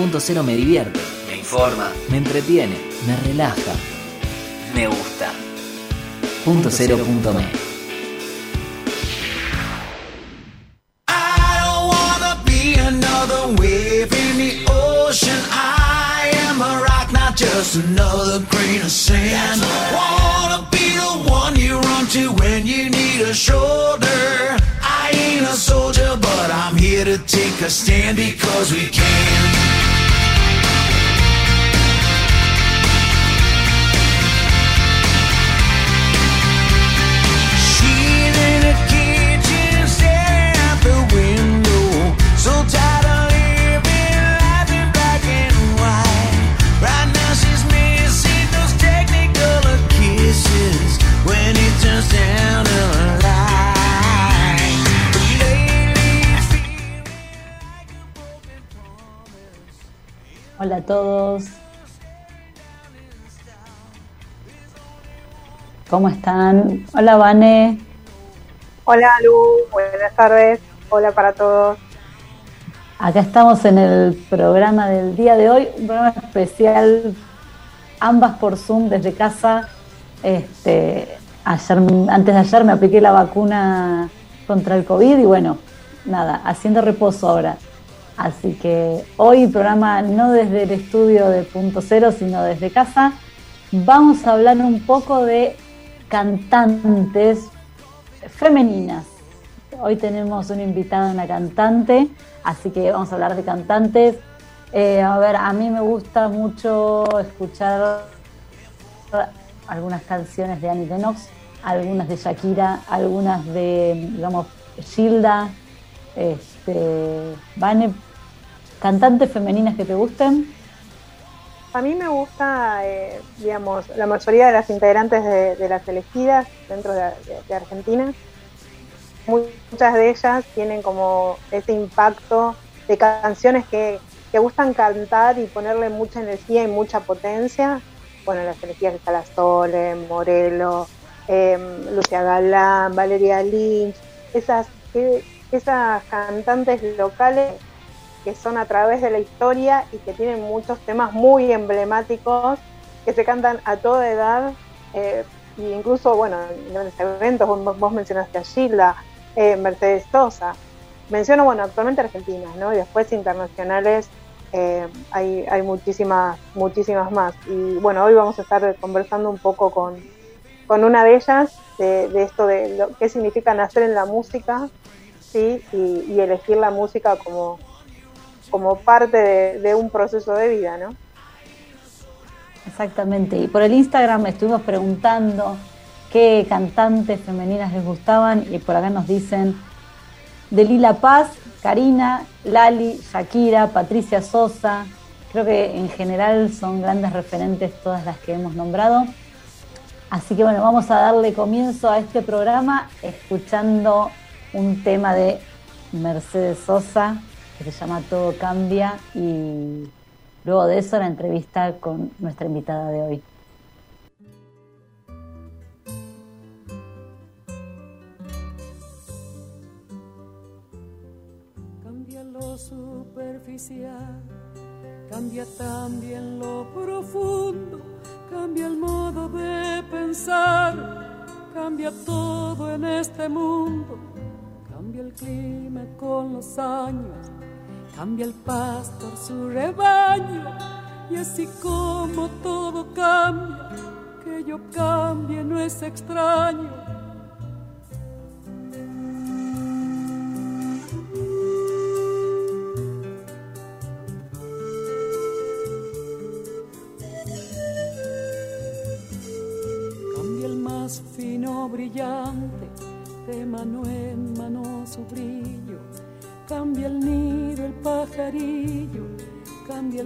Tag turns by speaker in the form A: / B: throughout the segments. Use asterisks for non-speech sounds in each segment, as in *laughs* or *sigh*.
A: Punto cero me divierte, me informa, me entretiene, me relaja, me gusta. Punto cero punto me.
B: I don't wanna be another wave in the ocean. I am a rock, not just another grain of sand. Wanna be the one you run to when you need a shoulder. I ain't a soldier, but I'm here to take a stand because we can.
C: Todos. ¿Cómo están? Hola, Vane.
D: Hola Lu, buenas tardes. Hola para todos.
C: Acá estamos en el programa del día de hoy, un programa especial, ambas por Zoom desde casa. Este, ayer, antes de ayer me apliqué la vacuna contra el COVID y bueno, nada, haciendo reposo ahora. Así que hoy programa no desde el estudio de Punto Cero, sino desde casa. Vamos a hablar un poco de cantantes femeninas. Hoy tenemos una invitada, una cantante, así que vamos a hablar de cantantes. Eh, a ver, a mí me gusta mucho escuchar algunas canciones de Annie Lennox, algunas de Shakira, algunas de, digamos, Gilda, este, Vane, cantantes femeninas que te gusten.
D: A mí me gusta, eh, digamos, la mayoría de las integrantes de, de las elegidas dentro de, de- de Argentina. Muchas de ellas tienen como ese impacto de canciones que, que gustan cantar y ponerle mucha energía y mucha potencia. Bueno, en las elegidas está La Morelo, eh, Lucia Galán, Valeria Lynch, esas, esas cantantes locales que son a través de la historia y que tienen muchos temas muy emblemáticos que se cantan a toda edad eh, e incluso, bueno, en grandes eventos, vos, vos mencionaste a Gilda, eh, Mercedes Sosa, menciono, bueno, actualmente argentinas, ¿no? Y después internacionales eh, hay, hay muchísimas, muchísimas más. Y bueno, hoy vamos a estar conversando un poco con, con una de ellas, de, de esto de lo, qué significa nacer en la música, ¿sí? Y, y elegir la música como, como parte de, un proceso de vida, ¿no?
C: Exactamente. Y por el Instagram estuvimos preguntando qué cantantes femeninas les gustaban y por acá nos dicen de Lila Paz, Karina, Lali, Shakira, Patricia Sosa. Creo que en general son grandes referentes todas las que hemos nombrado. Así que bueno, vamos a darle comienzo a este programa escuchando un tema de Mercedes Sosa que se llama Todo Cambia y luego de eso la entrevista con nuestra invitada de hoy.
E: Cambia lo superficial, cambia también lo profundo, cambia el modo de pensar, cambia todo en este mundo, cambia el clima con los años, cambia el pastor su rebaño, y así como todo cambia, que yo cambie no es extraño.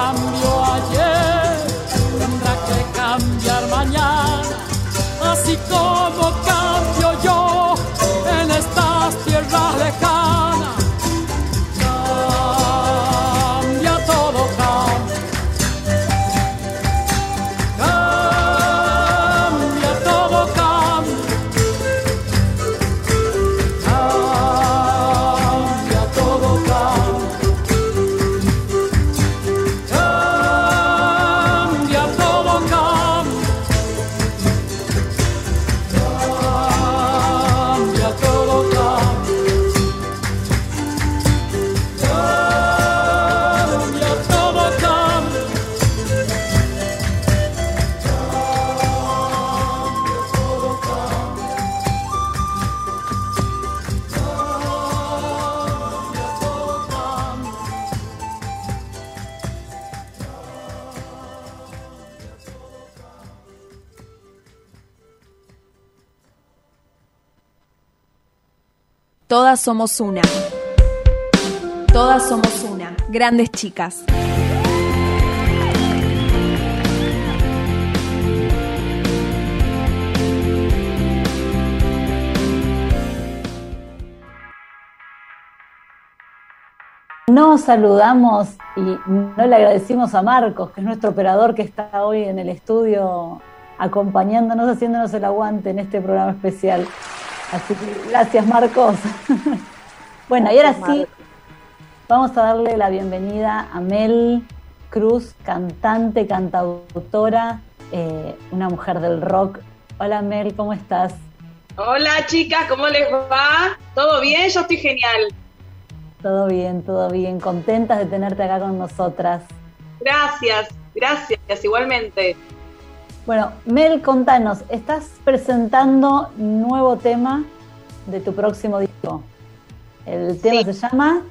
E: cambió ayer tendrá que cambiar mañana, así como cambio
F: Todas somos una. Todas somos una. Grandes chicas.
C: Nos saludamos y no le agradecimos a Marcos, que es nuestro operador que está hoy en el estudio acompañándonos, haciéndonos el aguante en este programa especial. Así que gracias Marcos. *laughs* bueno, y ahora sí, vamos a darle la bienvenida a Mel Cruz, cantante, cantautora, eh, una mujer del rock. Hola Mel, ¿cómo estás?
G: Hola chicas, ¿cómo les va? ¿Todo bien? Yo estoy genial.
C: Todo bien, todo bien. Contentas de tenerte acá con nosotras.
G: Gracias, gracias, igualmente.
C: Bueno, Mel, contanos, estás presentando nuevo tema de tu próximo disco. El tema
G: Sí.
C: se llama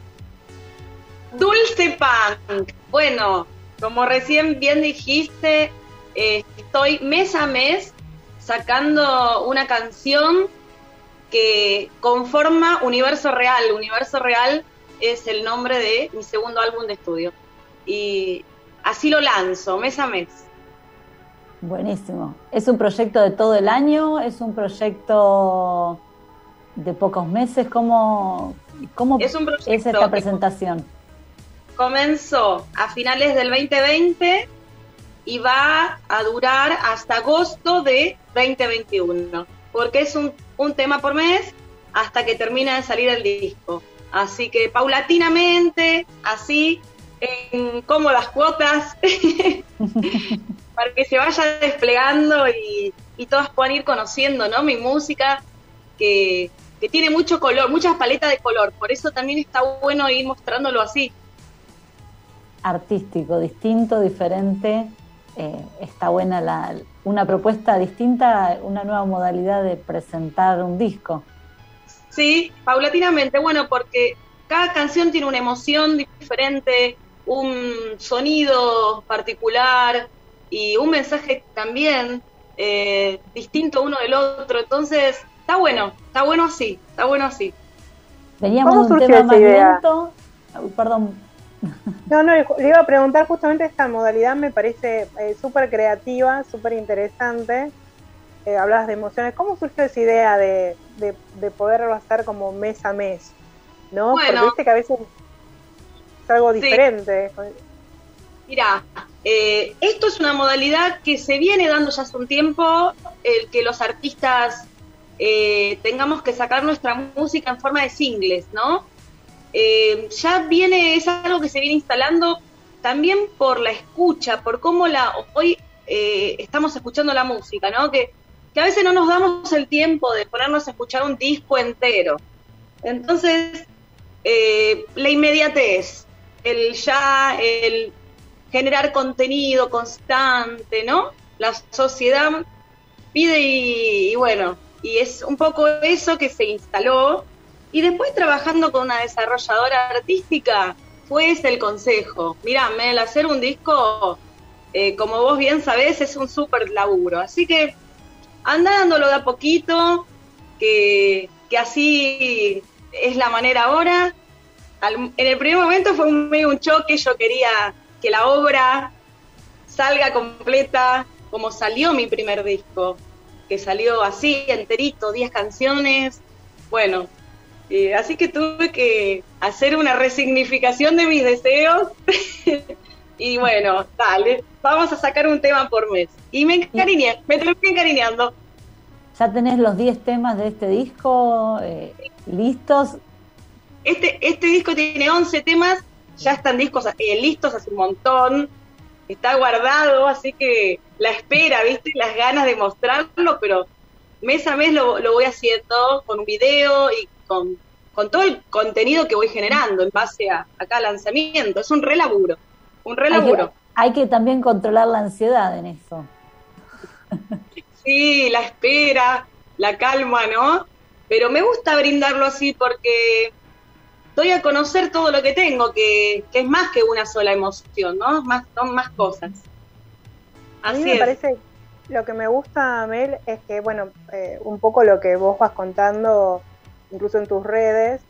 G: Dulce Punk. Bueno, como recién bien dijiste, eh, estoy mes a mes sacando una canción que conforma Universo Real. Universo Real es el nombre de mi segundo álbum de estudio. Y así lo lanzo, mes a mes.
C: Buenísimo. ¿Es un proyecto de todo el año? ¿Es un proyecto de pocos meses? ¿Cómo, cómo
G: Es un
C: es esta presentación?
G: comenzó a finales del 2020 y va a durar hasta agosto de 2021, porque es un, un tema por mes hasta que termina de salir el disco. Así que paulatinamente, así, en cómodas cuotas, *laughs* *laughs* para que se vaya desplegando y, y todas puedan ir conociendo ¿no? mi música, que, que tiene mucho color, muchas paletas de color, por eso también está bueno ir mostrándolo así.
C: Artístico, distinto, diferente. eh, está buena la, una propuesta distinta, una nueva modalidad de presentar un disco.
G: Sí, paulatinamente, bueno, porque cada canción tiene una emoción diferente, un sonido particular y un mensaje también eh, distinto uno del otro. Entonces, está bueno, está bueno así, está bueno así.
C: Veníamos
D: ¿Cómo
C: de un
D: surgió
C: tema más
D: idea?
C: lento. Perdón,
D: No, no, le iba a preguntar justamente esta modalidad, me parece eh, súper creativa, súper interesante. Eh, hablabas de emociones. ¿Cómo surgió esa idea de, de, de poderlo hacer como mes a mes? ¿No?
G: Bueno.
D: Porque viste que a veces es algo
G: Sí.
D: diferente.
G: Mira, eh, esto es una modalidad que se viene dando ya hace un tiempo, el que los artistas eh, tengamos que sacar nuestra música en forma de singles, ¿no? Eh, ya viene, es algo que se viene instalando también por la escucha, por cómo la hoy estamos escuchando la música, ¿no? Que, que a veces no nos damos el tiempo de ponernos a escuchar un disco entero. Entonces, la inmediatez, el ya, el generar contenido constante, ¿no? La sociedad pide y, bueno, y es un poco eso que se instaló. Y después trabajando con una desarrolladora artística, fue ese el consejo. Mirá, Mel, hacer un disco, eh, como vos bien sabés, es un súper laburo. Así que anda dándolo de a poquito, que, que así es la manera ahora. En el primer momento fue un, medio un choque, yo quería que la obra salga completa como salió mi primer disco, que salió así, enterito, 10 canciones. Bueno, eh, así que tuve que hacer una resignificación de mis deseos. *laughs* y bueno, dale, vamos a sacar un tema por mes. Y me encariñé, me terminé encariñando.
C: ¿ya tenés los 10 temas de este disco eh, listos?
G: Este, este disco tiene 11 temas, ya están discos eh, listos hace un montón, está guardado, así que la espera, ¿viste? Las ganas de mostrarlo, pero mes a mes lo, lo voy haciendo con un video y con, con todo el contenido que voy generando en base a, a cada lanzamiento. Es un relaburo, un
C: Hay que,
G: relaburo.
C: hay que también controlar la ansiedad en eso.
G: Sí, la espera, la calma, ¿no? Pero me gusta brindarlo así porque doy a conocer todo lo que tengo, que, que es más que una sola emoción, ¿no? Más, son más cosas.
D: A mí
G: Así
D: me
G: es.
D: parece, lo que me gusta, Mel, es que, bueno, eh, un poco lo que vos vas contando, incluso en tus redes,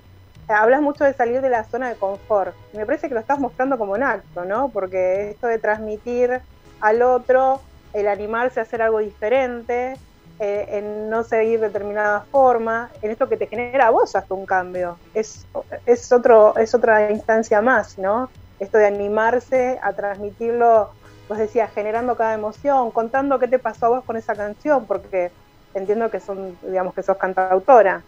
D: hablas mucho de salir de la zona de confort. Me parece que lo estás mostrando como un acto, ¿no? Porque esto de transmitir al otro, el animarse a hacer algo diferente, eh, en no seguir determinada forma, en esto que te genera a vos hasta un cambio. Es, es, otro, es otra instancia más, ¿no? Esto de animarse a transmitirlo vos decías, generando cada emoción, contando qué te pasó a vos con esa canción, porque entiendo que son, digamos que sos cantautora.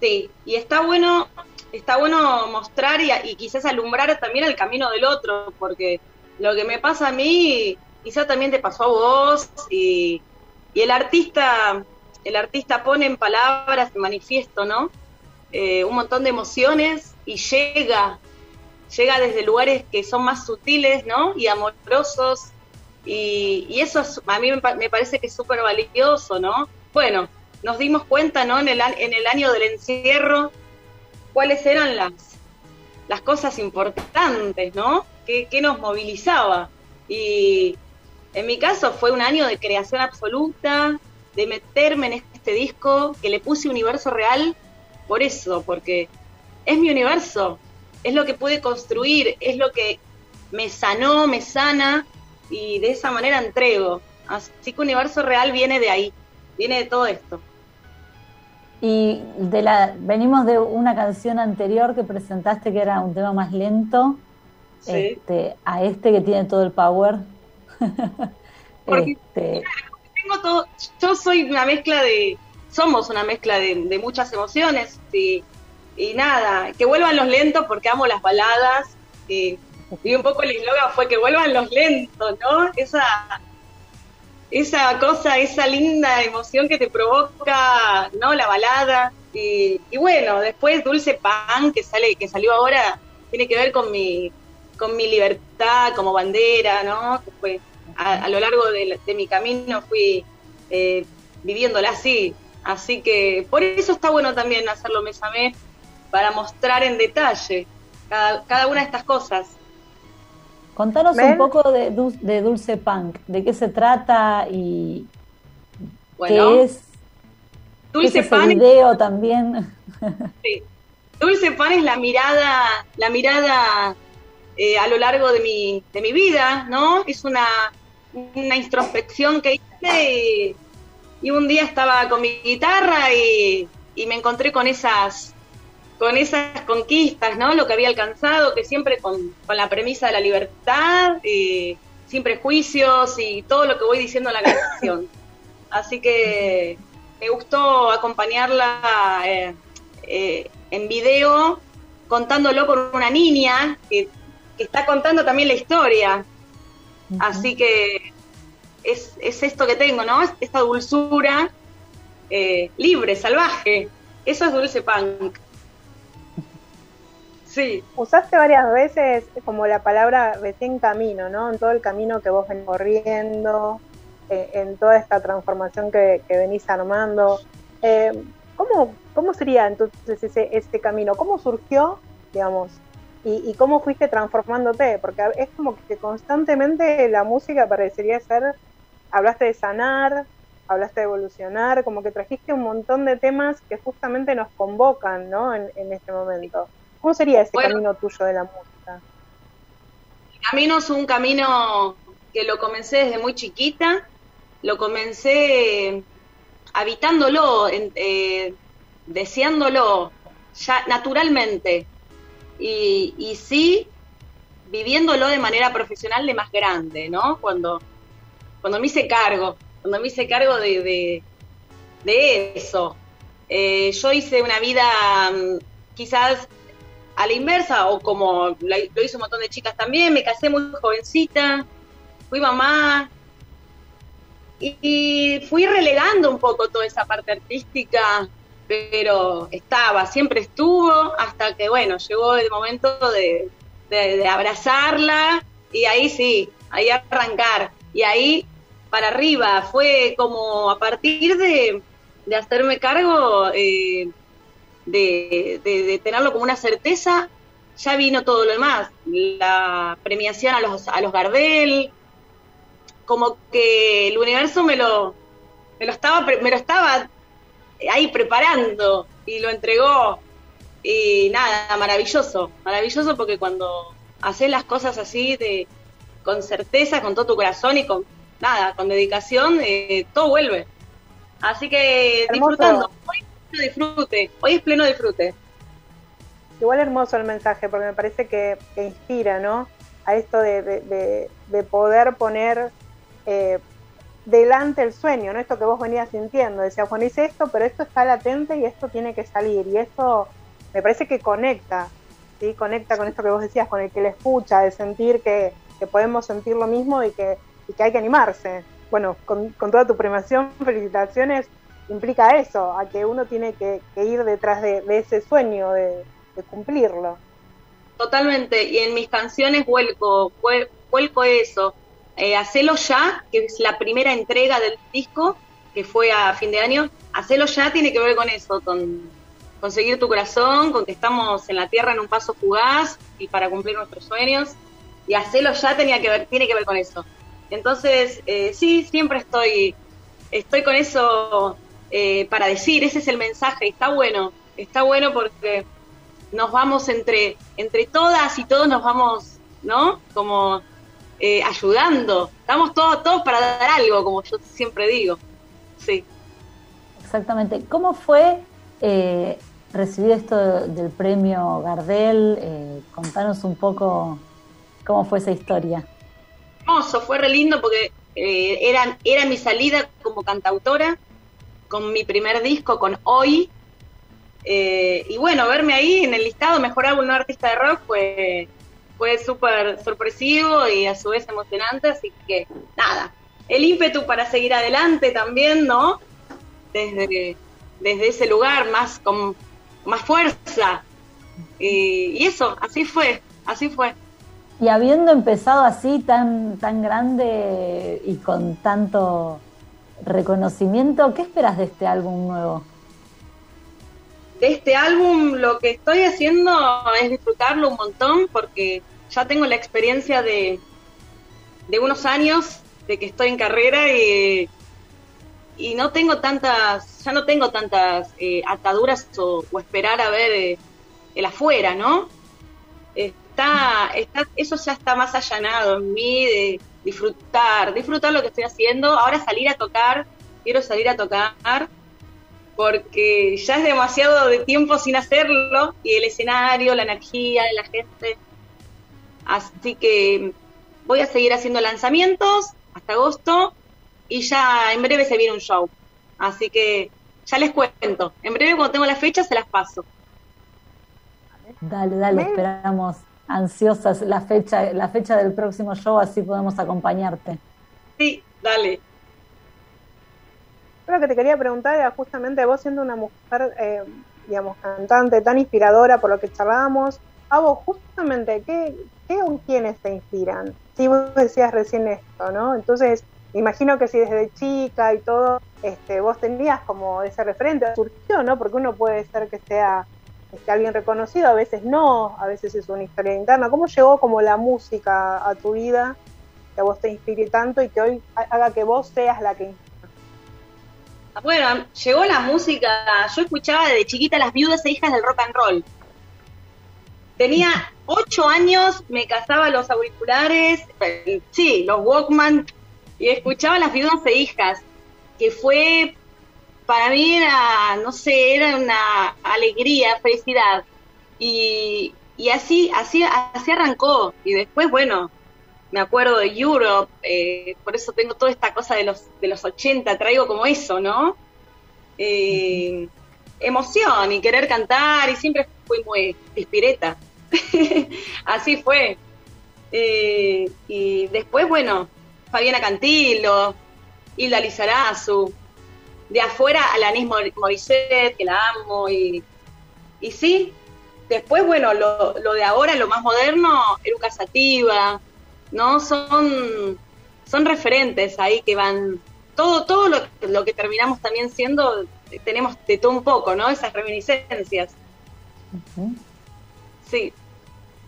G: Sí, y está bueno, está bueno mostrar y, y quizás alumbrar también el camino del otro, porque lo que me pasa a mí, quizás también te pasó a vos, y, y el artista, el artista pone en palabras, en manifiesto, ¿no? Eh, un montón de emociones y llega, llega desde lugares que son más sutiles, ¿no? Y amorosos. Y, eso es- a mí me, pa- me parece que es súper valioso, ¿no? Bueno, nos dimos cuenta, ¿no? En el, en el año del encierro, cuáles eran las, las cosas importantes, ¿no? ¿Qué, qué nos movilizaba? Y en mi caso fue un año de creación absoluta, de meterme en este disco, que le puse universo real, por eso, porque es mi universo, es lo que pude construir, es lo que me sanó, me sana, y de esa manera entrego. Así que universo real viene de ahí, viene de todo esto.
C: Y de la, venimos de una canción anterior que presentaste que era un tema más lento,
G: Sí.
C: este, a este que tiene todo el power. *laughs*
G: Porque-
C: Este,
G: tengo todo, yo soy una mezcla de, somos una mezcla de, de muchas emociones y, y nada, que vuelvan los lentos porque amo las baladas y, y un poco el eslogan fue que vuelvan los lentos, ¿no? Esa, esa cosa, esa linda emoción que te provoca, ¿no? La balada y, y bueno, después Dulce Pan que sale, que salió ahora, tiene que ver con mi, con mi libertad como bandera, ¿no? Que fue a, a lo largo de, mi camino fui eh, viviéndola así. Así que por eso está bueno también hacerlo mes a mes, para mostrar en detalle cada, cada una de estas cosas.
C: Contanos un poco de, Dul- de Dulce Punk, de qué se trata y
G: Bueno,
C: qué es, qué es
G: Dulce
C: ese
G: Pan
C: video también. *laughs*
G: Sí. Dulce Pan es la mirada, la mirada eh, a lo largo de mi, de mi vida, ¿no? Es una, una introspección que hice y, y un día estaba con mi guitarra y, y me encontré con esas con esas conquistas, ¿no? Lo que había alcanzado, que siempre con, con la premisa de la libertad, y sin prejuicios y todo lo que voy diciendo en la canción. *laughs* Así que me gustó acompañarla eh, eh, en video, contándolo con una niña que, que está contando también la historia. Así que es, es esto que tengo, ¿no? Esta dulzura eh, libre, salvaje. Eso es dulce punk. Sí,
D: Usaste varias veces como la palabra recién camino, ¿no? En todo el camino que vos venís corriendo, eh, en toda esta transformación que, que venís armando. Eh, ¿cómo, ¿Cómo sería entonces ese, ese camino? ¿Cómo surgió, digamos? Y, y cómo fuiste transformándote? Porque es como que constantemente la música parecería ser, hablaste de sanar, hablaste de evolucionar, como que trajiste un montón de temas que justamente nos convocan, ¿no? En, en este momento. ¿Cómo sería ese
G: Bueno.
D: camino tuyo de la música?
G: el camino es un camino que lo comencé desde muy chiquita, lo comencé habitándolo, eh, deseándolo ya naturalmente y, y sí viviéndolo de manera profesional de más grande, ¿no? Cuando, cuando me hice cargo, cuando me hice cargo de, de, eso. Eh, yo hice una vida mm, quizás a la inversa, o como lo hizo un montón de chicas también, me casé muy jovencita, fui mamá, y fui relegando un poco toda esa parte artística, pero estaba, siempre estuvo, hasta que, bueno, llegó el momento de, abrazarla, y ahí sí, ahí arrancar, y ahí para arriba, fue como a partir de, hacerme cargo, eh, de, de- tenerlo como una certeza, ya vino todo lo demás. La premiación a los, a los Gardel, como que el universo me lo, me lo estaba, me lo estaba ahí preparando y lo entregó. Y nada, maravilloso, maravilloso porque cuando haces las cosas así de con certeza, con todo tu corazón y con nada, con dedicación, eh, todo vuelve. Así que
D: Hermoso.
G: disfrutando. Hoy es pleno disfrute, hoy es pleno disfrute.
D: Igual hermoso el mensaje, porque me parece que, que inspira, ¿no? A esto de, de- de- de poder poner eh, delante el sueño, ¿no? Esto que vos venías sintiendo. Decías, bueno, hice esto, pero esto está latente y esto tiene que salir. Y eso me parece que conecta, ¿sí? Conecta con esto que vos decías, con el que le escucha, de sentir que, que podemos sentir lo mismo y que, y que hay que animarse. Bueno, con, toda tu premiación, *laughs* felicitaciones, implica eso, a que uno tiene que, ir detrás de, ese sueño, de, de cumplirlo.
G: Totalmente, y en mis canciones vuelco, vuel- vuelco eso. Eh, Hacelo ya, que es la primera entrega del disco, que fue a fin de año. Hacelo ya tiene que ver con eso, con conseguir tu corazón, con que estamos en la tierra en un paso fugaz y para cumplir nuestros sueños. Y Hacelo ya tenía que ver, tiene que ver con eso. Entonces, eh, sí, siempre estoy, estoy con eso eh, para decir, ese es el mensaje, está bueno, está bueno porque nos vamos entre, entre todas y todos nos vamos, ¿no? Como eh, ayudando. Estamos todos, todos para dar algo, como yo siempre digo. Sí.
C: Exactamente. ¿Cómo fue eh, recibir esto del premio Gardel? Eh, contanos un poco cómo fue esa historia.
G: Hermoso, fue re lindo porque eh, era, era mi salida como cantautora con mi primer disco, con Hoy. Eh, y bueno, verme ahí en el listado Mejor Álbum No Artista de Rock fue, fue súper sorpresivo y a su vez emocionante, así que nada, el ímpetu para seguir adelante también, ¿no? Desde, desde ese lugar, más con más fuerza. Y, eso, así fue, así fue.
C: Y habiendo empezado así tan, tan grande y con tanto reconocimiento, ¿qué esperas de este álbum nuevo?
G: De este álbum lo que estoy haciendo es disfrutarlo un montón porque ya tengo la experiencia de, de unos años de que estoy en carrera y, y no tengo tantas, ya no tengo tantas eh, ataduras o, esperar a ver eh, el afuera, ¿no? Está, está, eso ya está más allanado en mí de disfrutar, disfrutar lo que estoy haciendo. Ahora salir a tocar, quiero salir a tocar porque ya es demasiado de tiempo sin hacerlo y el escenario, la energía de la gente. Así que voy a seguir haciendo lanzamientos hasta agosto y ya en breve se viene un show. Así que ya les cuento. En breve cuando tengo las fechas se las paso.
C: Dale, dale, esperamos ansiosas la fecha, la fecha del próximo show, así podemos acompañarte.
G: Sí, dale.
D: Lo que te quería preguntar era justamente vos siendo una mujer, eh, digamos, cantante tan inspiradora por lo que charlábamos, a vos justamente, ¿qué, qué o quiénes te inspiran? Sí, vos decías recién esto, ¿no? Entonces, imagino que si desde chica y todo, este, vos tenías como ese referente, surgió, ¿no? Porque uno puede ser que sea este, alguien reconocido, a veces no, a veces es una historia interna. ¿Cómo llegó como la música a tu vida, que a vos te inspire tanto y que hoy ha- haga que vos seas la que
G: Bueno, llegó la música. Yo escuchaba desde chiquita las viudas e hijas del rock and roll. Tenía *laughs* ocho años, me cazaba los auriculares, sí, los Walkman, y escuchaba las viudas e hijas, que fue, para mí era, no sé, era una alegría, felicidad. Y, y así, así, así arrancó. Y después, bueno, me acuerdo de Europe, eh, por eso tengo toda esta cosa de los, de los 80, traigo como eso, ¿no? Eh, emoción y querer cantar y siempre fui muy pispireta. *laughs* Así fue. Eh, y después, bueno, Fabiana Cantilo, Hilda Lizarazu, de afuera Alanis Mor- Morissette, que la amo, y, y sí, después, bueno, lo, lo de ahora, lo más moderno, Eruca Sativa, ¿no? Son, son referentes ahí que van, todo, todo lo, lo que terminamos también siendo, tenemos de todo un poco, ¿no? Esas reminiscencias, sí.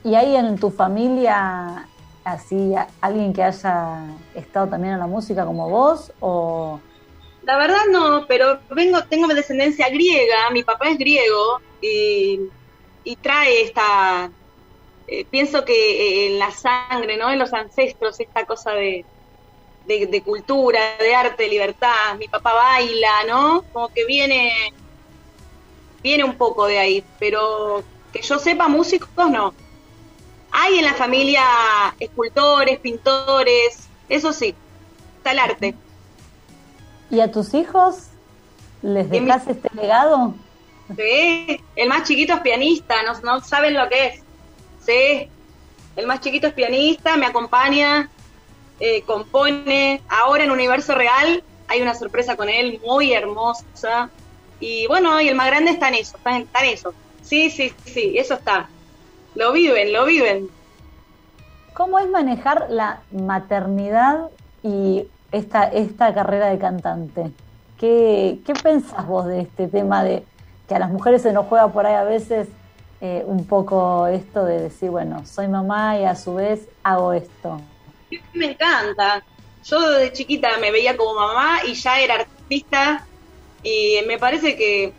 C: ¿Y hay en tu familia así alguien que haya estado también en la música como vos? ¿O
G: La verdad no, pero vengo, tengo descendencia griega, mi papá es griego y, y trae esta, eh, pienso que eh, en la sangre, ¿no? En los ancestros, esta cosa de, de, de cultura, de arte, de libertad. Mi papá baila, ¿no? Como que viene, viene un poco de ahí, pero que yo sepa músicos no. Hay en la familia escultores, pintores, eso sí, está el arte.
C: y a tus hijos les
G: Y mi-
C: dejas este legado?
G: Sí, el más chiquito es pianista, no, no saben lo que es. Sí, el más chiquito es pianista, me acompaña, eh, compone. Ahora en Universo Real hay una sorpresa con él muy hermosa. Y bueno, y el más grande está en eso, está en, eso. Sí, sí, sí, eso está. Lo viven, lo viven.
C: ¿Cómo es manejar la maternidad y esta, esta carrera de cantante? ¿Qué, ¿Qué pensás vos de este tema de que a las mujeres se nos juega por ahí a veces eh, un poco esto de decir, bueno, soy mamá y a su vez hago esto?
G: Me encanta. Yo de chiquita me veía como mamá y ya era artista y me parece que,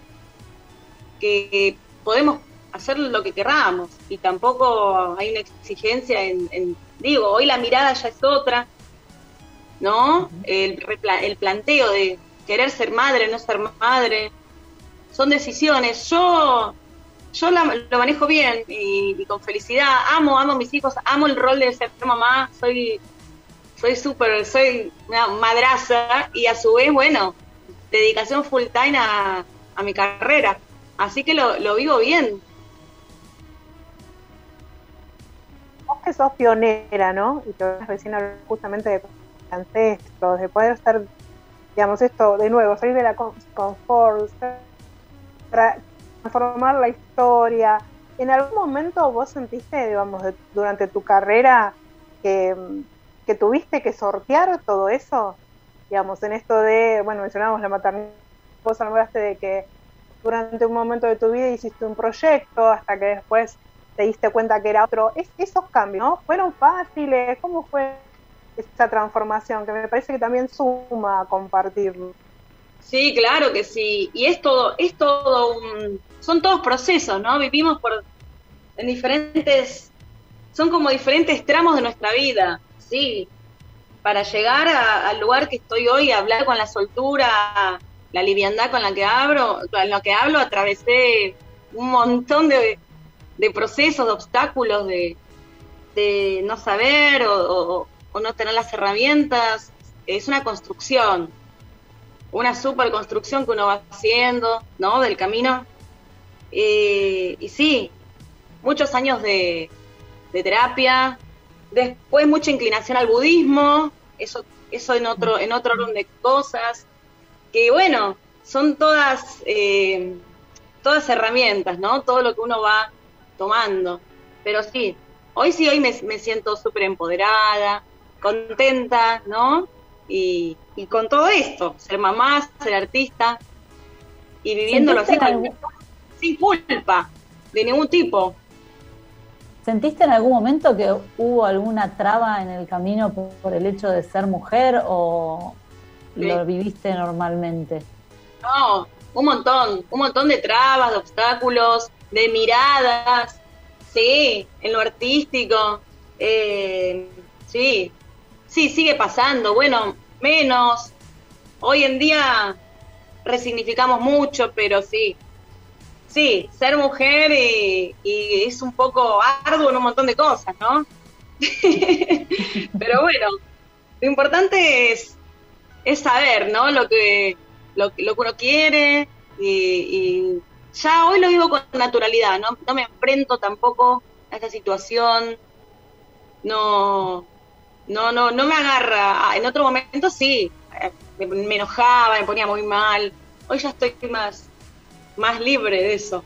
G: que podemos hacer lo que querramos y tampoco hay una exigencia en, digo, hoy la mirada ya es otra, ¿no? El, el planteo de querer ser madre, no ser madre, son decisiones. Yo yo la- lo manejo bien y, con felicidad. Amo, amo a mis hijos, amo el rol de ser mamá. Soy soy súper, soy una madraza y a su vez, bueno, dedicación full time a, a mi carrera. Así que lo, lo vivo bien.
D: vos que sos pionera, ¿no? Y que recién habló justamente de ancestros, de poder estar, digamos, esto de nuevo, salir de la con- confort, transformar la historia. ¿En algún momento vos sentiste, digamos, durante tu carrera que, que tuviste que sortear todo eso? Digamos, en esto de, bueno, mencionábamos la maternidad, vos hablaste de que durante un momento de tu vida hiciste un proyecto hasta que después te diste cuenta que era otro. Es, esos cambios, ¿no? ¿Fueron fáciles? ¿Cómo fue esa transformación? Que me parece que también suma a compartirlo.
G: Sí, claro que sí. Y es todo, es todo un, son todos procesos, ¿no? Vivimos por en diferentes, son como diferentes tramos de nuestra vida, sí. Para llegar a- al lugar que estoy hoy, hablar con la soltura, la liviandad con la que hablo, con la que hablo, atravesé un montón de, de procesos, de obstáculos, de, de no saber o, o- o no tener las herramientas. Es una construcción, una super construcción que uno va haciendo, ¿no? Del camino. Eh, y sí, muchos años de, de terapia, después mucha inclinación al budismo, eso, eso en otro, en otro orden de cosas, que bueno, son todas, eh, todas herramientas, ¿no? Todo lo que uno va tomando. Pero sí, hoy sí, hoy me, me siento súper empoderada, contenta, ¿no? Y, y con todo esto, ser mamá, ser artista y viviéndolo así,
C: ¿Sentiste
G: con-
C: algún-
G: sin culpa de ningún tipo.
C: ¿Sentiste en algún momento que hubo alguna traba en el camino por, el hecho de ser mujer o
G: Sí.
C: lo viviste normalmente?
G: No, un montón, un montón de trabas, de obstáculos, de miradas, sí, en lo artístico, eh, sí, sí, sigue pasando, bueno, menos, hoy en día resignificamos mucho, pero sí, sí, ser mujer y, y es un poco arduo en un montón de cosas, ¿no? *laughs* pero bueno, lo importante es es saber, ¿no? Lo que, lo, lo que uno quiere y, ya hoy lo vivo con naturalidad, ¿no? No me enfrento tampoco a esta situación, no, no, no, no me agarra. Ah, en otro momento sí, eh, me enojaba, me ponía muy mal. Hoy ya estoy más, más libre de eso.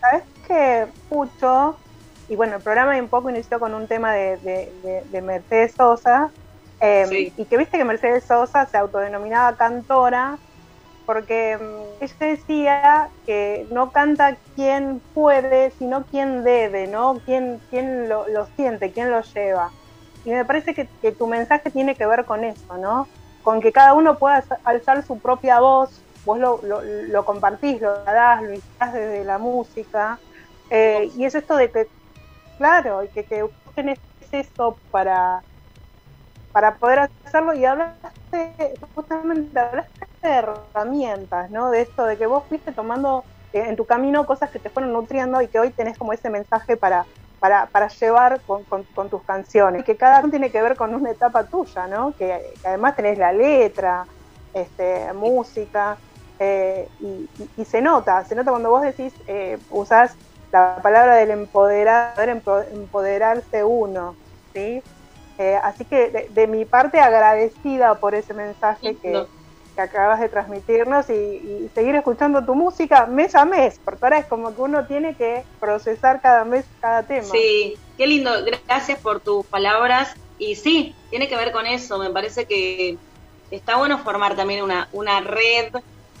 D: ¿Sabes que Pucho? Y bueno, el programa un poco inició con un tema de, de- de- de Mercedes Sosa. eh,
G: Sí.
D: Y que viste que Mercedes Sosa se autodenominaba cantora porque mm, ella decía que no canta quien puede, sino quien debe, ¿no? Quien, quien lo, lo siente, quien lo lleva. Y me parece que, que tu mensaje tiene que ver con eso, ¿no? Con que cada uno pueda alza- alzar su propia voz, vos lo, lo, compartís, lo das, lo hiciste desde la música. Eh, y es esto de que, claro, y que, vos tenés eso para, para poder hacerlo y hablaste, justamente hablaste de herramientas, ¿no? De esto, de que vos fuiste tomando eh, en tu camino cosas que te fueron nutriendo y que hoy tenés como ese mensaje para, para, para llevar con, con- con tus canciones, que cada uno tiene que ver con una etapa tuya, ¿no? Que, que además tenés la letra, este, música, eh, y, y- y se nota, se nota cuando vos decís, eh, usás la palabra del empoderar, empo- empoderarse uno, ¿sí? Eh, así que de, de mi parte agradecida por ese mensaje que,
G: No.
D: que acabas de transmitirnos y, y seguir escuchando tu música mes a mes, porque ahora es como que uno tiene que procesar cada mes cada tema.
G: Sí, qué lindo, gracias por tus palabras. Y sí, tiene que ver con eso. Me parece que está bueno formar también una, una red,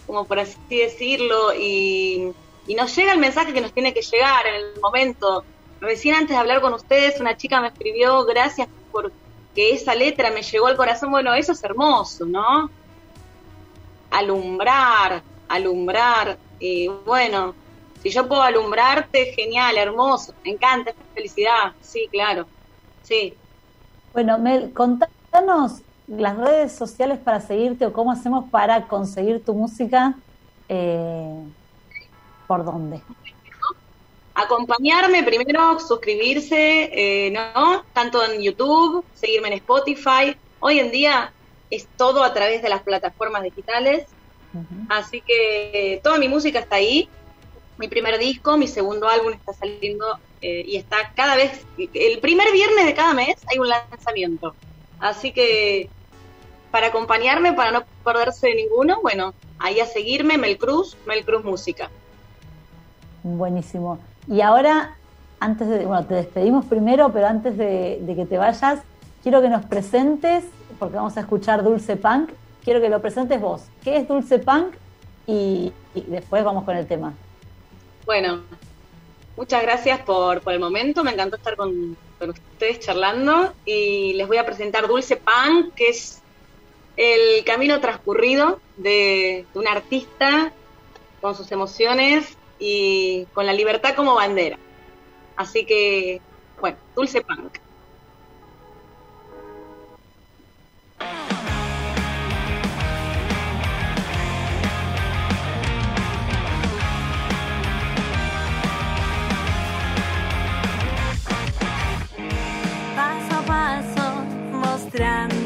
G: como por así decirlo, y, y nos llega el mensaje que nos tiene que llegar en el momento. Recién antes de hablar con ustedes, una chica me escribió, gracias por que esa letra me llegó al corazón. Bueno, eso es hermoso, ¿no? Alumbrar, alumbrar. Y bueno, si yo puedo alumbrarte, genial, hermoso, me encanta, felicidad. Sí, claro. Sí.
C: Bueno, Mel, contanos las redes sociales para seguirte o cómo hacemos para conseguir tu música. eh, ¿Por dónde?
G: Acompañarme primero, suscribirse, eh, ¿no? Tanto en YouTube, seguirme en Spotify. Hoy en día es todo a través de las plataformas digitales. Así que eh, toda mi música está ahí. Mi primer disco, mi segundo álbum está saliendo eh, y está cada vez, el primer viernes de cada mes hay un lanzamiento. Así que para acompañarme, para no perderse ninguno, bueno, ahí a seguirme, Mel Cruz, Mel Cruz Música.
C: Buenísimo. Y ahora, antes de, bueno, te despedimos primero, pero antes de, de que te vayas, quiero que nos presentes, porque vamos a escuchar Dulce Punk, quiero que lo presentes vos. ¿Qué es Dulce Punk? Y, y después vamos con el tema.
G: Bueno, muchas gracias por, por el momento. Me encantó estar con, con ustedes charlando. Y les voy a presentar Dulce Punk, que es el camino transcurrido de, de un artista con sus emociones y con la libertad como bandera. Así que, bueno, Dulce Punk.
H: Strand.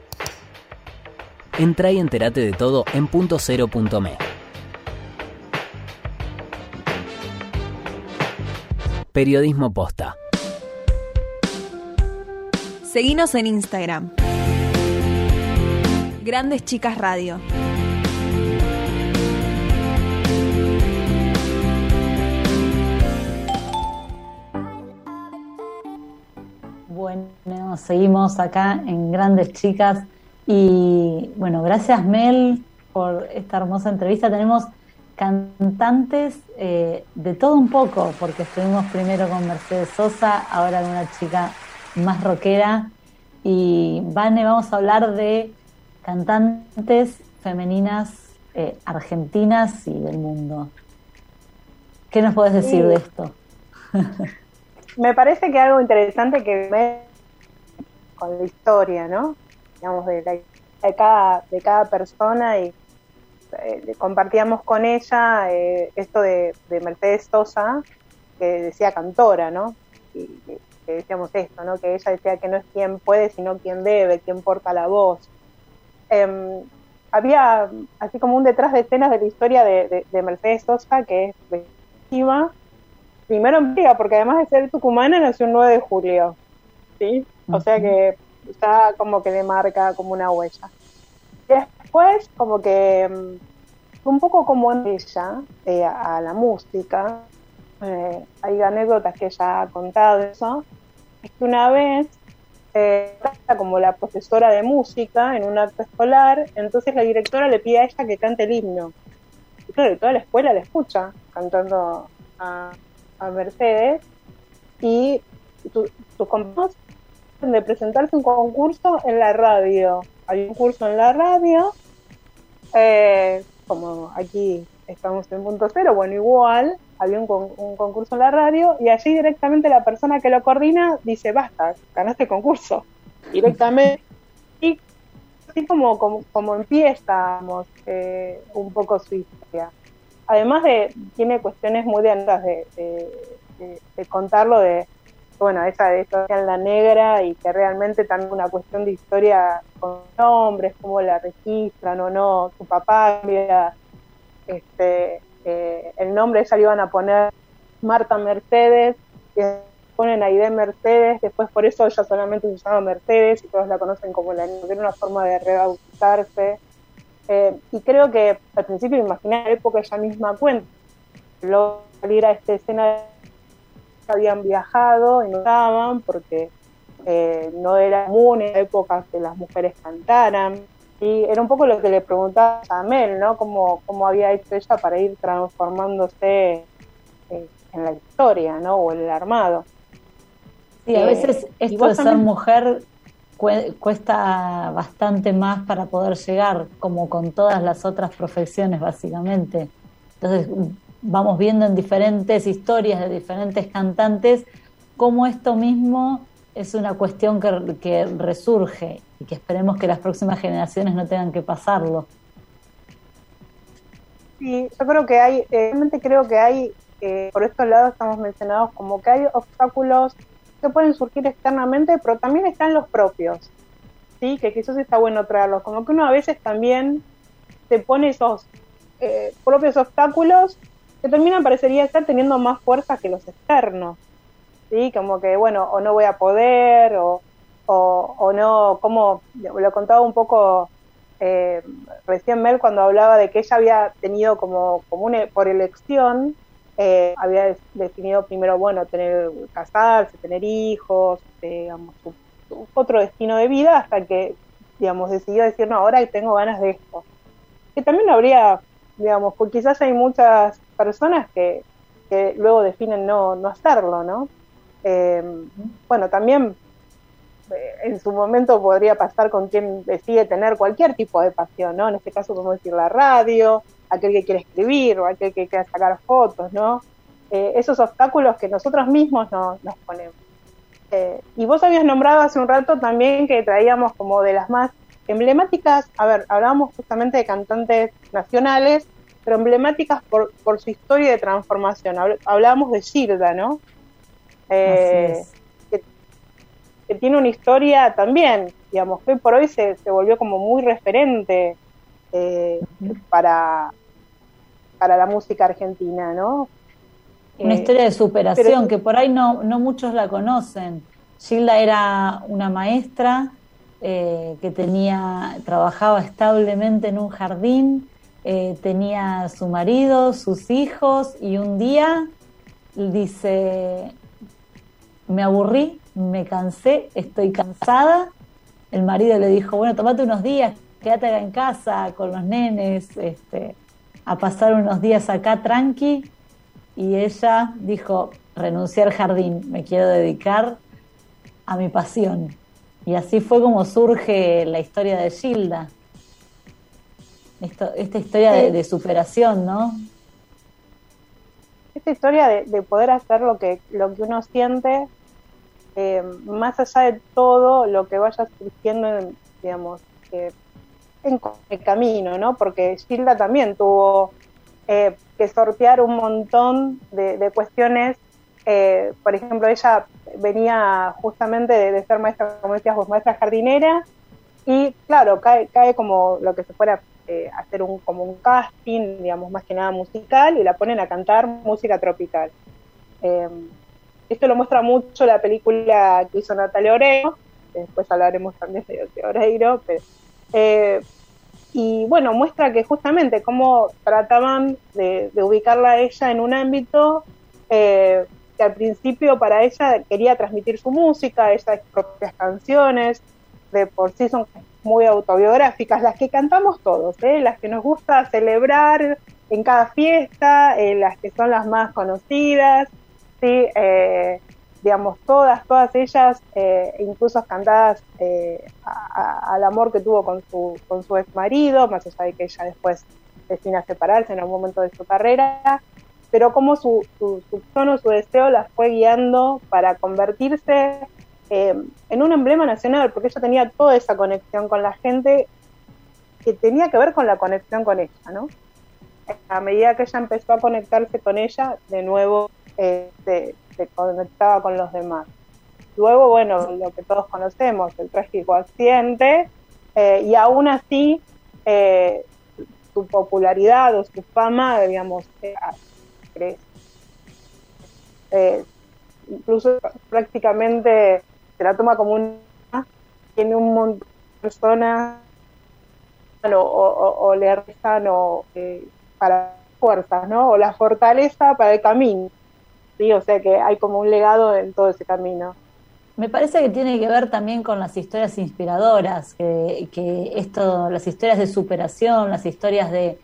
A: Entra y entérate de todo en punto .me. Periodismo posta.
F: Seguinos en Instagram. Grandes Chicas Radio.
C: Bueno, seguimos acá en Grandes Chicas y bueno, gracias Mel por esta hermosa entrevista. Tenemos cantantes eh, de todo un poco, porque estuvimos primero con Mercedes Sosa, ahora con una chica más rockera y Vane, vamos a hablar de cantantes femeninas eh, argentinas y del mundo. ¿Qué nos puedes decir
D: Sí.
C: de esto? *laughs*
D: Me parece que algo interesante que me con la historia, ¿no? Digamos, de, la- de cada, de cada persona y eh, compartíamos con ella eh, esto de, de Mercedes Sosa, que decía cantora, ¿no? Y que, que decíamos esto, ¿no? Que ella decía que no es quien puede, sino quien debe, quien porta la voz. Em, había así como un detrás de escenas de la historia de, de- de Mercedes Sosa, que es bellísima, primero en porque además de ser tucumana, nació el 9 de julio. ¿sí? O sea que ya como que le marca como una huella. Y después, como que mm, un poco como en ella, eh, a la música, eh, hay anécdotas que ella ha contado eso, es que una vez eh, como la profesora de música en un acto escolar, entonces la directora le pide a ella que cante el himno. Y claro, toda la escuela la escucha cantando a, a Mercedes y tu- tus compañeros de presentarse un concurso en la radio. Hay un curso en la radio, eh, como aquí estamos en punto cero, bueno, igual, había un, con- un concurso en la radio y allí directamente la persona que lo coordina dice, basta, ganaste el concurso. *laughs* Directamente. Y así como, como, como empiezamos eh, un poco su historia. Además de, tiene cuestiones muy de, de, de, de- de contarlo de, bueno, esa de en la negra y que realmente también una cuestión de historia con nombres, cómo la registran o no, su papá este, eh, el nombre, ya le iban a poner Marta Mercedes, y ponen Aide Mercedes, después por eso ella solamente se llama Mercedes y todos la conocen como la niña, era una forma de rebautizarse. Eh, y creo que al principio, imaginé la época ella misma cuenta, luego salir a esta escena habían viajado y no estaban porque eh, no era común en épocas que las mujeres cantaran. Y era un poco lo que le preguntaba a Mel, ¿no? Cómo, cómo había hecho ella para ir transformándose eh, en la historia, ¿no? O en el armado.
C: Sí, a
D: Eh,
C: veces
D: y
C: esto de ser mujer cue- cuesta bastante más para poder llegar, como con todas las otras profesiones, básicamente. Entonces, vamos viendo en diferentes historias de diferentes cantantes cómo esto mismo es una cuestión que, que resurge y que esperemos que las próximas generaciones no tengan que pasarlo.
D: Sí, yo creo que hay, eh, realmente creo que hay, eh, por estos lados estamos mencionados como que hay obstáculos que pueden surgir externamente, pero también están los propios, ¿sí? Que quizás está bueno traerlos, como que uno a veces también se pone esos eh, propios obstáculos que terminan parecería ser teniendo más fuerza que los externos, ¿sí? Como que, bueno, o no voy a poder, o, o, no, como lo contaba un poco eh, recién Mel cuando hablaba de que ella había tenido como, como una, por elección, eh, había definido primero, bueno, tener casarse, tener hijos, eh, digamos, su- su otro destino de vida, hasta que, digamos, decidió decir, no, ahora tengo ganas de esto. Que también habría, digamos, porque quizás hay muchas personas que, luego definen no, no hacerlo, ¿no? Eh, bueno, también eh, en su momento podría pasar con quien decide tener cualquier tipo de pasión, ¿no? En este caso, como decir, la radio, aquel que quiere escribir o aquel que quiere sacar fotos, ¿no? Eh, esos obstáculos que nosotros mismos no- nos ponemos. Y vos habías nombrado hace un rato también que traíamos como de las más emblemáticas, a ver, hablábamos justamente de cantantes nacionales, pero emblemáticas por, por su historia de transformación. Habl- Hablábamos de Gilda, ¿no? Eh,
C: Así es.
D: que, que tiene una historia también, digamos, que hoy por hoy se, se volvió como muy referente eh, para, para la música argentina, ¿no?
C: Una
D: Eh,
C: historia de superación
D: pero-
C: que por ahí no, no muchos la conocen. Gilda era una maestra eh, que tenía, trabajaba establemente en un jardín, eh, tenía su marido, sus hijos, y un día dice, me aburrí, me cansé, estoy cansada. El marido le dijo, bueno, tomate unos días, quédate en casa con los nenes, este, a pasar unos días acá tranqui. Y ella dijo, renuncié al jardín, me quiero dedicar a mi pasión. Y así fue como surge la historia de Gilda. Esto, esta historia de,
D: Sí.
C: de superación, ¿no?
D: esta historia de, de poder hacer lo que, lo que uno siente, eh, más allá de todo lo que vaya surgiendo, en, digamos, eh, en el camino, ¿no? Porque Gilda también tuvo eh, que sortear un montón de, de cuestiones. eh, por ejemplo, ella venía justamente de, de ser maestra, como decías vos, maestra jardinera, y claro, cae, cae como lo que se fuera eh, hacer un, como un casting, digamos, más que nada musical, y la ponen a cantar música tropical. Eh, esto lo muestra mucho la película que hizo Natalia Oreiro, después hablaremos también de, Oreiro, eh, y bueno, muestra que justamente cómo trataban de, de ubicarla a ella en un ámbito eh, que al principio para ella quería transmitir su música, esas propias canciones, de por sí son muy autobiográficas, las que cantamos todos, ¿eh? las que nos gusta celebrar en cada fiesta, eh, las que son las más conocidas, ¿sí? Eh, digamos, todas, todas ellas, incluso cantadas al amor que tuvo con su, con su ex marido, más allá de que ella después destina separarse en algún momento de su carrera, pero como su, su, su tono, su deseo las fue guiando para convertirse eh, en un emblema nacional, porque ella tenía toda esa conexión con la gente que tenía que ver con la conexión con ella, ¿no? A medida que ella empezó a conectarse con ella, de nuevo eh, se, conectaba con los demás. Luego, bueno, lo que todos conocemos, el trágico accidente, eh, y aún así eh, su popularidad o su fama, digamos, eh, crece. Incluso prácticamente se la toma como una tiene un montón de personas o, le rezan o, eh, para fuerzas, ¿no? O la fortaleza para el camino. Sí, o sea que hay como un legado en todo ese camino.
C: Me parece que tiene que ver también con las historias inspiradoras, que, que esto, las historias de superación, las historias de,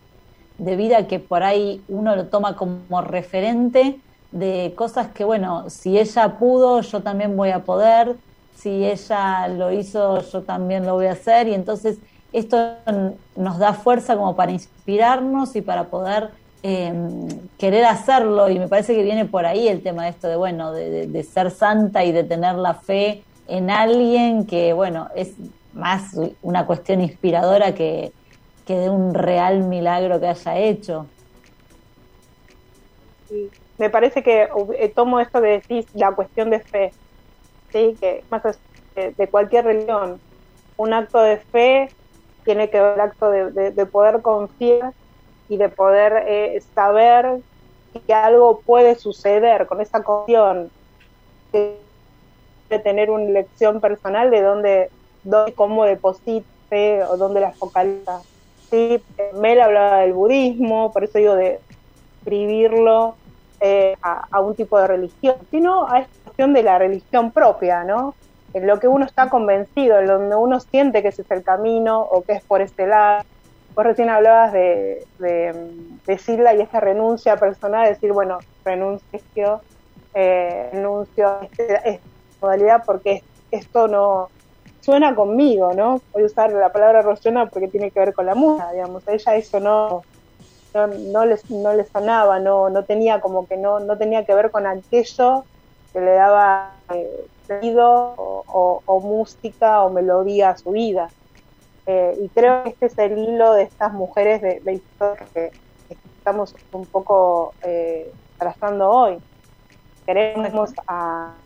C: de vida que por ahí uno lo toma como referente de cosas que, bueno, si ella pudo, yo también voy a poder, si ella lo hizo, yo también lo voy a hacer, y entonces esto nos da fuerza como para inspirarnos y para poder eh, querer hacerlo, y me parece que viene por ahí el tema de esto de, bueno, de, ser santa y de tener la fe en alguien que, bueno, es más una cuestión inspiradora que, que de un real milagro que haya hecho.
D: Me parece que eh, tomo esto que decís, la cuestión de fe, ¿sí? que más de, cualquier religión, un acto de fe tiene que ver el acto de, de, de poder confiar y de poder eh, saber que algo puede suceder con esa cuestión de tener una elección personal de dónde, dónde cómo deposite o dónde la focaliza. Sí, Mel hablaba del budismo, por eso digo de escribirlo eh, a, un tipo de religión, sino a esta cuestión de la religión propia, ¿no? En lo que uno está convencido, en donde uno siente que ese es el camino o que es por este lado. Vos recién hablabas de, de, Silda y esta renuncia personal, decir, bueno, renuncio, eh, renuncio a esta modalidad porque esto no suena conmigo, ¿no? Voy a usar la palabra Rosana porque tiene que ver con la música, digamos. Ella eso no, no, no les no le sonaba, no, no tenía como que no, no tenía que ver con aquello que le daba eh, sentido o, o- música o melodía a su vida. Eh, y creo que este es el hilo de estas mujeres de, historia que, estamos un poco eh, trazando hoy. Queremos a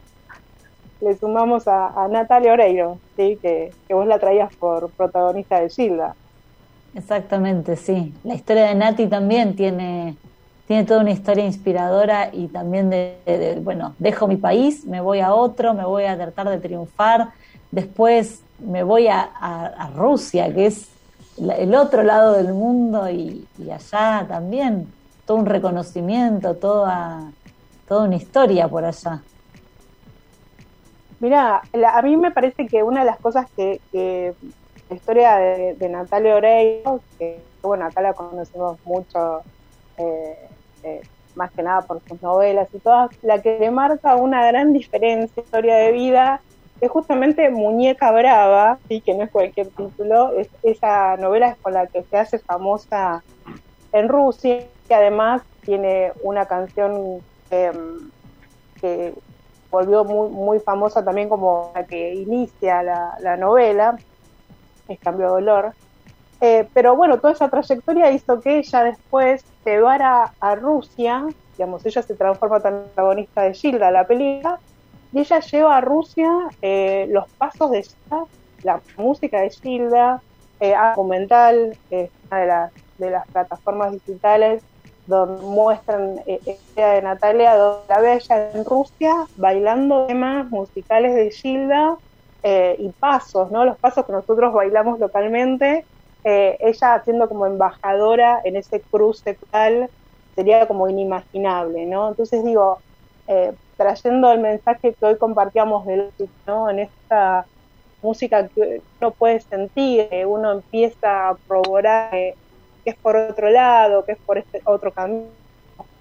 D: le sumamos a, a Natalia Oreiro, ¿sí? que, que vos la traías por protagonista de Gilda.
C: Exactamente, sí. La historia de Nati también tiene, tiene toda una historia inspiradora y también de, bueno, dejo mi país, me voy a otro, me voy a tratar de triunfar, después me voy a, Rusia, que es la- el otro lado del mundo y, allá también todo un reconocimiento, toda, toda una historia por allá.
D: Mira, a mí me parece que una de las cosas que, que la historia de, Natalia Oreiro, que bueno, acá la conocemos mucho, eh, eh, más que nada por sus novelas y todas, la que le marca una gran diferencia, historia de vida, es justamente Muñeca Brava, ¿sí? que no es cualquier título, es esa novela con la que se hace famosa en Rusia, que además tiene una canción que volvió muy, muy famosa también como la que inicia la novela, es Cambio de Dolor. Eh, pero bueno, toda esa trayectoria hizo que ella después llevara a Rusia, digamos, ella se transforma en protagonista de Gilda, la película, y ella lleva a Rusia eh, los pasos de Gilda, la música de Gilda, eh, documental, eh, una de las, plataformas digitales donde muestran eh, eh, de Natalia, donde la ve ella en Rusia bailando temas musicales de Gilda eh, y pasos, ¿no? Los pasos que nosotros bailamos localmente, eh, ella haciendo como embajadora en ese cruce tal, sería como inimaginable, ¿no? Entonces digo, eh, trayendo el mensaje que hoy compartíamos del ¿no? En esta música que uno puede sentir, uno empieza a probar eh, que es por otro lado, que es por este otro camino,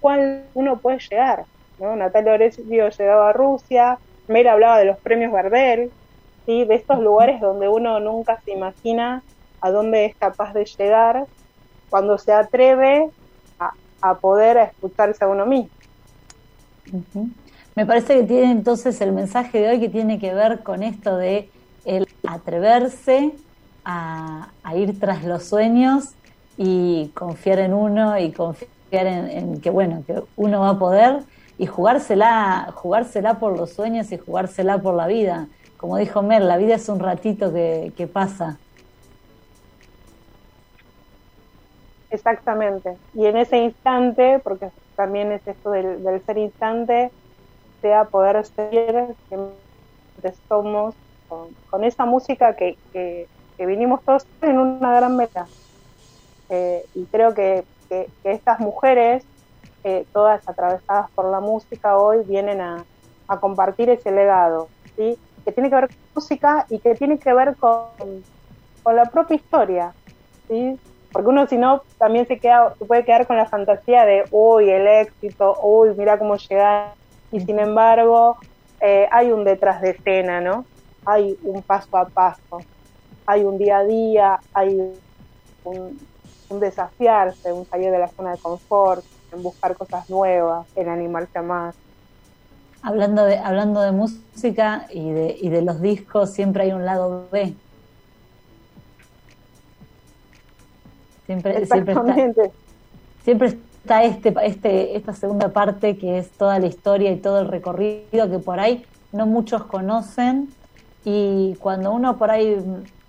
D: cuál uno puede llegar. ¿no? Natalia Oreiro llegaba a Rusia, Mel hablaba de los premios Gardel, de estos lugares donde uno nunca se imagina a dónde es capaz de llegar cuando se atreve a, a poder escucharse a uno mismo.
C: Ujú. Me parece que tiene entonces el mensaje de hoy que tiene que ver con esto de el atreverse a, a ir tras los sueños y confiar en uno y confiar en, en que bueno que uno va a poder y jugársela jugársela por los sueños y jugársela por la vida como dijo Mer la vida es un ratito que, pasa
D: Exactamente. Y en ese instante, porque también es esto del, ser instante, sea poder ser que somos con, esa música que, que, vinimos todos en una gran meta. Eh, y creo que, que, que estas mujeres, eh, todas atravesadas por la música, hoy vienen a, a compartir ese legado, ¿sí? Que tiene que ver con música y que tiene que ver con, con la propia historia. ¿sí? porque uno si no también se queda se puede quedar con la fantasía de uy el éxito uy mira cómo llegar y sin embargo eh, hay un detrás de escena no hay un paso a paso hay un día a día hay un, un desafiarse un salir de la zona de confort en buscar cosas nuevas en animarse a más
C: hablando de hablando de música y de, y de los discos siempre hay un lado B. Siempre, siempre, está,
D: exactamente.
C: siempre está este, este, esta segunda parte que es toda la historia y todo el recorrido que por ahí no muchos conocen. Y cuando uno por ahí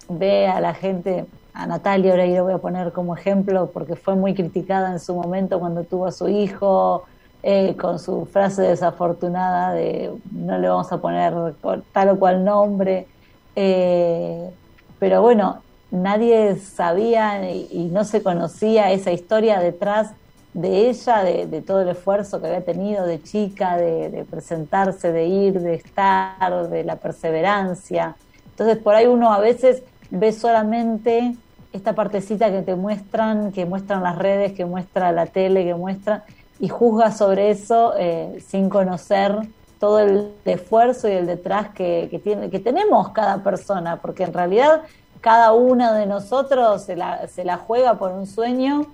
C: ve a la gente, a Natalia Oreiro voy a poner como ejemplo porque fue muy criticada en su momento cuando tuvo a su hijo, eh, con su frase desafortunada de no le vamos a poner tal o cual nombre. Eh, pero bueno, nadie sabía y, no se conocía esa historia detrás de ella, de, de todo el esfuerzo que había tenido de chica, de, de presentarse, de ir, de estar, de la perseverancia. Entonces por ahí uno a veces ve solamente esta partecita que te muestran, que muestran las redes, que muestra la tele, que muestra, y juzga sobre eso eh, sin conocer todo el esfuerzo y el detrás que, que, tenemos cada persona, porque en realidad cada uno de nosotros se la, se la juega por un sueño,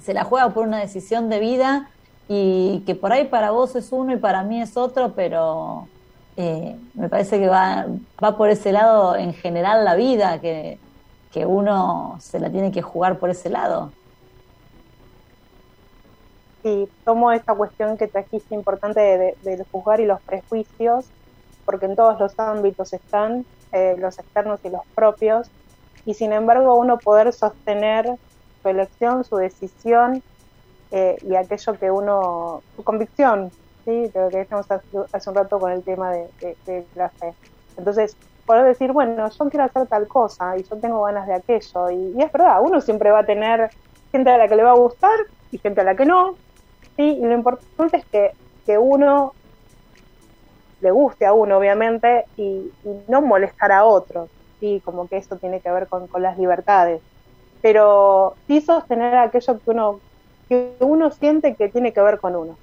C: se la juega por una decisión de vida y que por ahí para vos es uno y para mí es otro, pero eh, me parece que va, va por ese lado en general la vida, que, que uno se la tiene que jugar por ese lado.
D: Y tomo esta cuestión que trajiste importante de, de- juzgar y los prejuicios, porque en todos los ámbitos están, eh, los externos y los propios, y sin embargo uno poder sostener su elección, su decisión eh, y aquello que uno, su convicción, ¿sí? lo que decíamos hace, un rato con el tema de, de- de la fe. Entonces, poder decir, bueno, yo quiero hacer tal cosa y yo tengo ganas de aquello, y, y es verdad, uno siempre va a tener gente a la que le va a gustar y gente a la que no, ¿sí? y lo importante es que, que uno le guste a uno, obviamente, y, y no molestar a otros, ¿sí? como que eso tiene que ver con, con las libertades, pero sí sostener aquello que uno, que uno siente que tiene que ver con uno.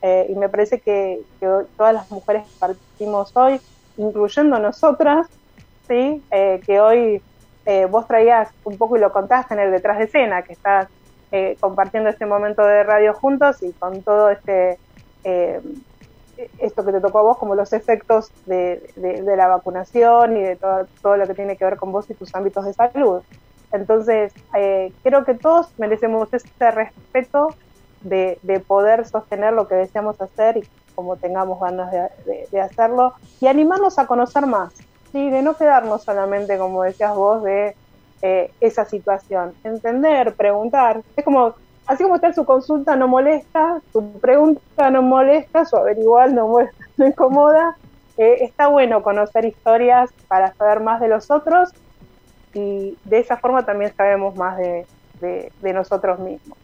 D: Eh, y me parece que, que todas las mujeres que partimos hoy, incluyendo nosotras, ¿sí? Eh, que hoy eh, vos traías un poco y lo contaste en el detrás de escena, que estás eh, compartiendo este momento de radio juntos y con todo este eh, esto que te tocó a vos como los efectos de, la vacunación y de todo, todo lo que tiene que ver con vos y tus ámbitos de salud. Entonces, eh, creo que todos merecemos este respeto de, de poder sostener lo que deseamos hacer y como tengamos ganas de hacerlo y animarnos a conocer más, ¿sí? de no quedarnos solamente, como decías vos, de eh, esa situación. Entender, preguntar. Es como, así como está su consulta no molesta, su pregunta no molesta, su averiguar no molesta, *laughs* no incomoda. Eh, está bueno conocer historias para saber más de los otros y de esa forma también sabemos más de, de- de nosotros mismos.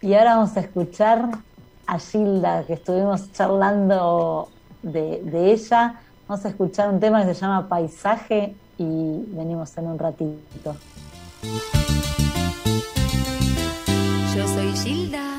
C: Y ahora vamos a escuchar a Gilda, que estuvimos charlando de, de ella. Vamos a escuchar un tema que se llama Paisaje y venimos en un ratito.
I: Yo soy Gilda.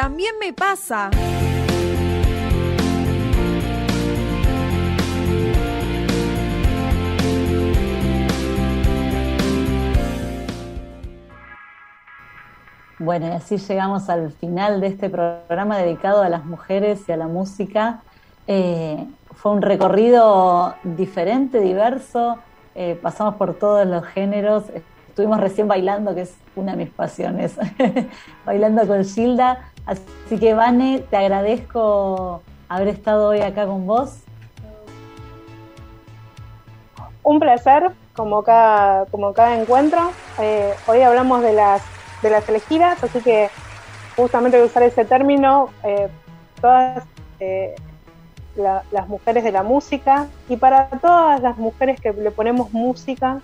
F: También me pasa.
C: Bueno, y así llegamos al final de este programa dedicado a las mujeres y a la música. Eh, fue un recorrido diferente, diverso. eh, pasamos por todos los géneros. Estuvimos recién bailando, que es una de mis pasiones, *laughs* bailando con Gilda. Así que, Vane, te agradezco haber estado hoy acá con vos.
D: Un placer, como cada, como cada encuentro. Eh, hoy hablamos de las, de las elegidas, así que justamente usar ese término, eh, todas eh, la- las mujeres de la música y para todas las mujeres que le ponemos música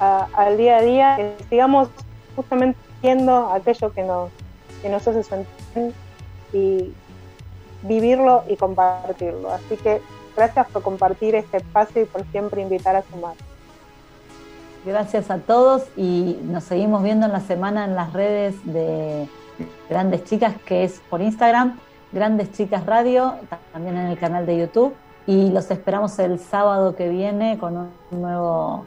D: al día a día, que sigamos justamente viendo aquello que nos, que nos hace sentir y vivirlo y compartirlo. Así que gracias por compartir este espacio y por siempre invitar a sumar.
C: Gracias a todos y nos seguimos viendo en la semana en las redes de Grandes Chicas, que es por Instagram, Grandes Chicas Radio, también en el canal de YouTube. Y los esperamos el sábado que viene con un nuevo,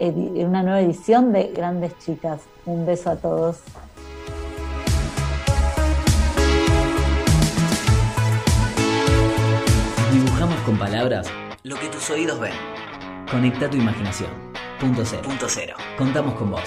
C: una nueva edición de Grandes Chicas. Un beso a todos.
A: Dibujamos con palabras lo que tus oídos ven. Conecta tu imaginación. Punto cero. Punto cero. Contamos con vos.